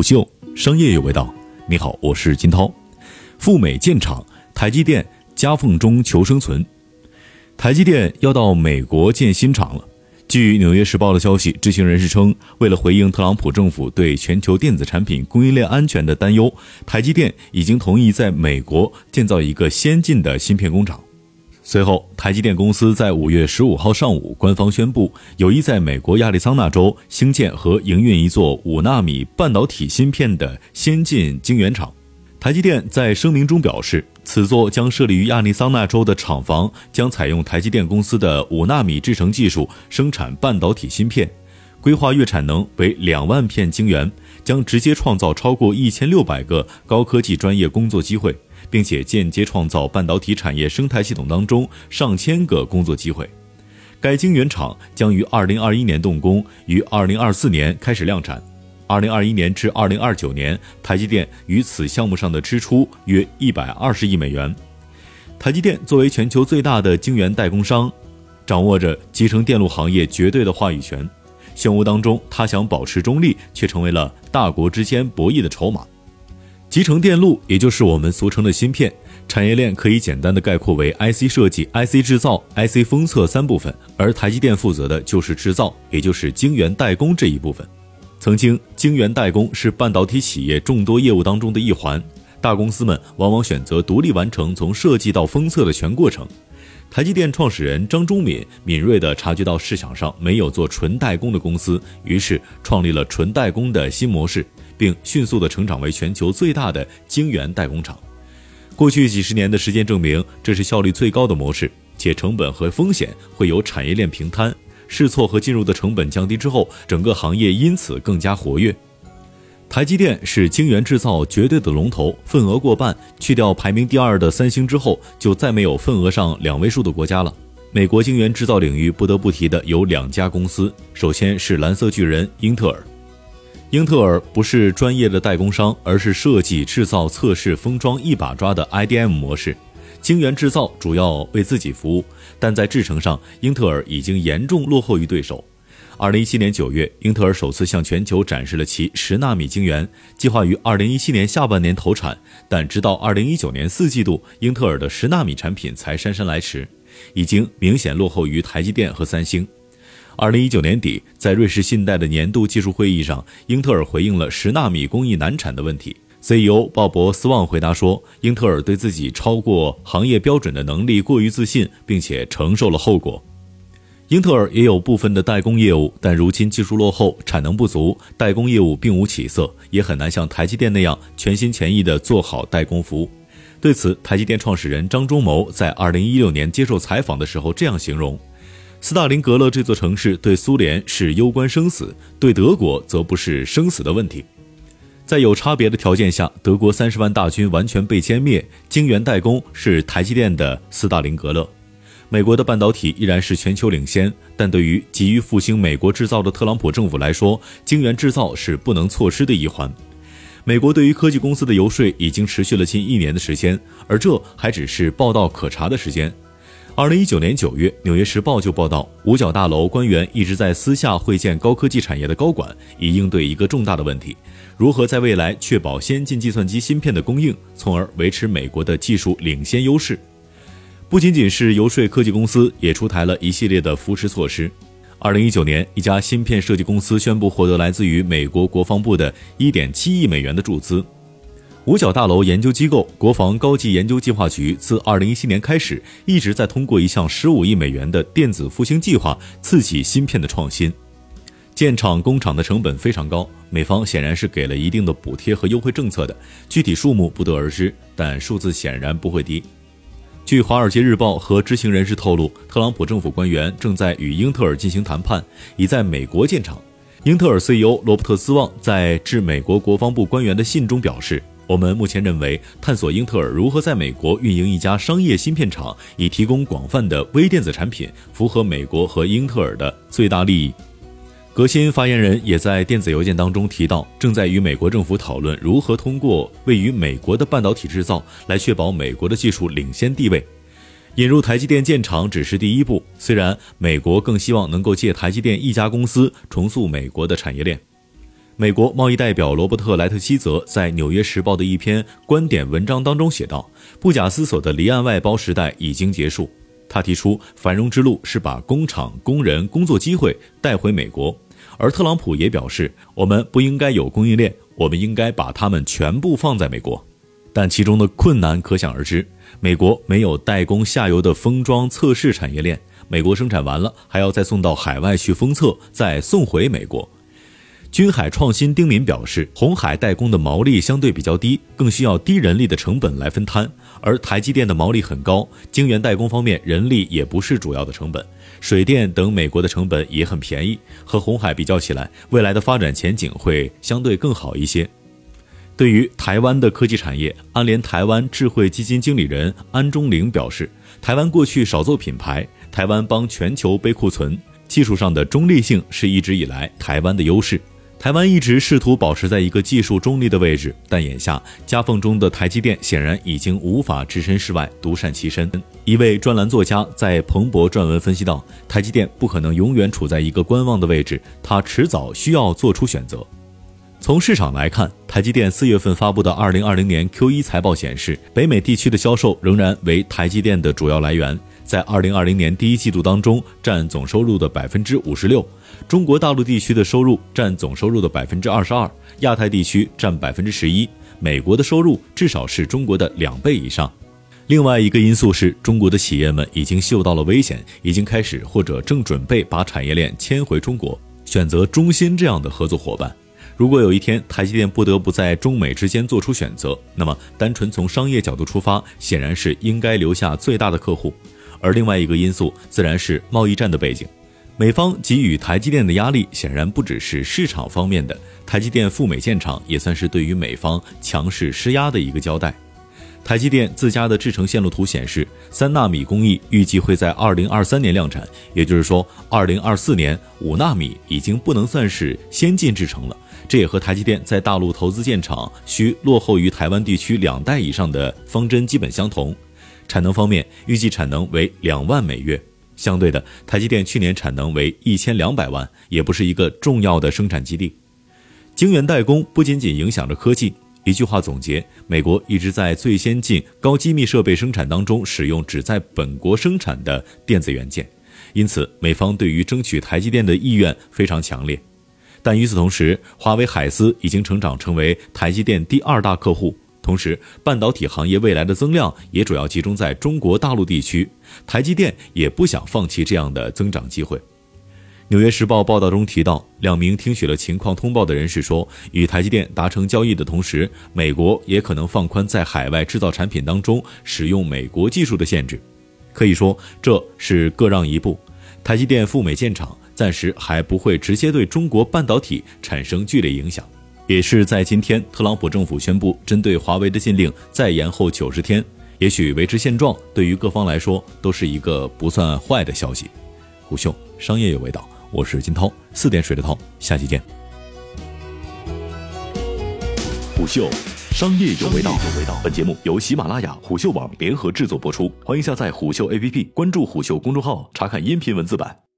虎嗅商业有味道。你好，我是金涛。赴美建厂，台积电夹缝中求生存。台积电要到美国建新厂了。据《纽约时报》的消息，知情人士称，为了回应特朗普政府对全球电子产品供应链安全的担忧，台积电已经同意在美国建造一个先进的芯片工厂。随后，台积电公司在五月十五号上午官方宣布，有意在美国亚利桑那州兴建和营运一座五纳米半导体芯片的先进晶圆厂。台积电在声明中表示，此座将设立于亚利桑那州的厂房将采用台积电公司的五纳米制程技术生产半导体芯片，规划月产能为两万片晶圆，将直接创造超过一千六百个高科技专业工作机会，并且间接创造半导体产业生态系统当中上千个工作机会。该晶圆厂将于二零二一年动工，于二零二四年开始量产。二零二一年至二零二九年，台积电于此项目上的支出约一百二十亿美元。台积电作为全球最大的晶圆代工商，掌握着集成电路行业绝对的话语权。漩涡当中，他想保持中立，却成为了大国之间博弈的筹码。集成电路，也就是我们俗称的芯片产业链，可以简单的概括为 IC 设计、IC 制造、IC 封测三部分，而台积电负责的就是制造，也就是晶圆代工这一部分。曾经，晶圆代工是半导体企业众多业务当中的一环，大公司们往往选择独立完成从设计到封测的全过程。台积电创始人张忠敏敏锐地察觉到市场上没有做纯代工的公司，于是创立了纯代工的新模式，并迅速地成长为全球最大的晶圆代工厂。过去几十年的时间证明，这是效率最高的模式，且成本和风险会由产业链平摊。试错和进入的成本降低之后，整个行业因此更加活跃。台积电是晶圆制造绝对的龙头，份额过半。去掉排名第二的三星之后，就再没有份额上两位数的国家了。美国晶圆制造领域不得不提的有两家公司，首先是蓝色巨人英特尔。英特尔不是专业的代工商，而是设计、制造、测试、封装一把抓的 IDM 模式。晶圆制造主要为自己服务，但在制程上，英特尔已经严重落后于对手。二零一七年九月，英特尔首次向全球展示了其十纳米晶圆，计划于二零一七年下半年投产，但直到二零一九年四季度，英特尔的十纳米产品才姗姗来迟，已经明显落后于台积电和三星。二零一九年底，在瑞士信贷的年度技术会议上，英特尔回应了十纳米工艺难产的问题。CEO 鲍勃斯旺回答说：“英特尔对自己超过行业标准的能力过于自信，并且承受了后果。英特尔也有部分的代工业务，但如今技术落后，产能不足，代工业务并无起色，也很难像台积电那样全心全意地做好代工服务。”对此，台积电创始人张忠谋在2016年接受采访的时候这样形容：“斯大林格勒这座城市对苏联是攸关生死，对德国则不是生死的问题。”在有差别的条件下，德国三十万大军完全被歼灭。晶圆代工是台积电的斯大林格勒。美国的半导体依然是全球领先，但对于急于复兴美国制造的特朗普政府来说，晶圆制造是不能错失的一环。美国对于科技公司的游说已经持续了近一年的时间，而这还只是报道可查的时间。二零一九年九月，《纽约时报》就报道，五角大楼官员一直在私下会见高科技产业的高管，以应对一个重大的问题：如何在未来确保先进计算机芯片的供应，从而维持美国的技术领先优势。不仅仅是游说科技公司，也出台了一系列的扶持措施。二零一九年，一家芯片设计公司宣布获得来自于美国国防部的一点七亿美元的注资。五角大楼研究机构国防高级研究计划局自2017年开始，一直在通过一项15亿美元的电子复兴计划，刺激芯片的创新。建厂工厂的成本非常高，美方显然是给了一定的补贴和优惠政策的，具体数目不得而知，但数字显然不会低。据《华尔街日报》和知情人士透露，特朗普政府官员正在与英特尔进行谈判，已在美国建厂。英特尔 CEO 罗伯特斯旺在致美国国防部官员的信中表示。我们目前认为，探索英特尔如何在美国运营一家商业芯片厂，以提供广泛的微电子产品，符合美国和英特尔的最大利益。革新发言人也在电子邮件当中提到，正在与美国政府讨论如何通过位于美国的半导体制造，来确保美国的技术领先地位。引入台积电建厂只是第一步，虽然美国更希望能够借台积电一家公司重塑美国的产业链。美国贸易代表罗伯特·莱特希泽在《纽约时报》的一篇观点文章当中写道：“不假思索的离岸外包时代已经结束。”他提出，繁荣之路是把工厂、工人、工作机会带回美国。而特朗普也表示，我们不应该有供应链，我们应该把它们全部放在美国。但其中的困难可想而知。美国没有代工下游的封装测试产业链，美国生产完了还要再送到海外去封测，再送回美国。君海创新丁敏表示，红海代工的毛利相对比较低，更需要低人力的成本来分摊，而台积电的毛利很高，晶圆代工方面人力也不是主要的成本，水电等美国的成本也很便宜，和红海比较起来，未来的发展前景会相对更好一些。对于台湾的科技产业，安联台湾智慧基金经理人安中玲表示，台湾过去少做品牌，台湾帮全球背库存，技术上的中立性是一直以来台湾的优势。台湾一直试图保持在一个技术中立的位置，但眼下夹缝中的台积电显然已经无法置身事外、独善其身。一位专栏作家在彭博撰文分析道：“台积电不可能永远处在一个观望的位置，它迟早需要做出选择。”从市场来看，台积电四月份发布的二零二零年 Q 一财报显示，北美地区的销售仍然为台积电的主要来源，在二零二零年第一季度当中占总收入的百分之五十六。中国大陆地区的收入占总收入的百分之二十二，亚太地区占百分之十一，美国的收入至少是中国的两倍以上。另外一个因素是中国的企业们已经嗅到了危险，已经开始或者正准备把产业链迁回中国，选择中芯这样的合作伙伴。如果有一天台积电不得不在中美之间做出选择，那么单纯从商业角度出发，显然是应该留下最大的客户。而另外一个因素自然是贸易战的背景。美方给予台积电的压力显然不只是市场方面的，台积电赴美建厂也算是对于美方强势施压的一个交代。台积电自家的制程线路图显示，三纳米工艺预计会在二零二三年量产，也就是说，二零二四年五纳米已经不能算是先进制程了。这也和台积电在大陆投资建厂需落后于台湾地区两代以上的方针基本相同。产能方面，预计产能为两万每月。相对的，台积电去年产能为一千两百万，也不是一个重要的生产基地。晶圆代工不仅仅影响着科技。一句话总结：美国一直在最先进高机密设备生产当中使用只在本国生产的电子元件，因此美方对于争取台积电的意愿非常强烈。但与此同时，华为海思已经成长成为台积电第二大客户。同时，半导体行业未来的增量也主要集中在中国大陆地区，台积电也不想放弃这样的增长机会。《纽约时报》报道中提到，两名听取了情况通报的人士说，与台积电达成交易的同时，美国也可能放宽在海外制造产品当中使用美国技术的限制。可以说，这是各让一步。台积电赴美建厂，暂时还不会直接对中国半导体产生剧烈影响。也是在今天，特朗普政府宣布针对华为的禁令再延后九十天。也许维持现状对于各方来说都是一个不算坏的消息。虎嗅商业有味道，我是金涛，四点水的涛，下期见。虎嗅商业有味道，本节目由喜马拉雅、虎嗅网联合制作播出，欢迎下载虎嗅 APP，关注虎嗅公众号，查看音频文字版。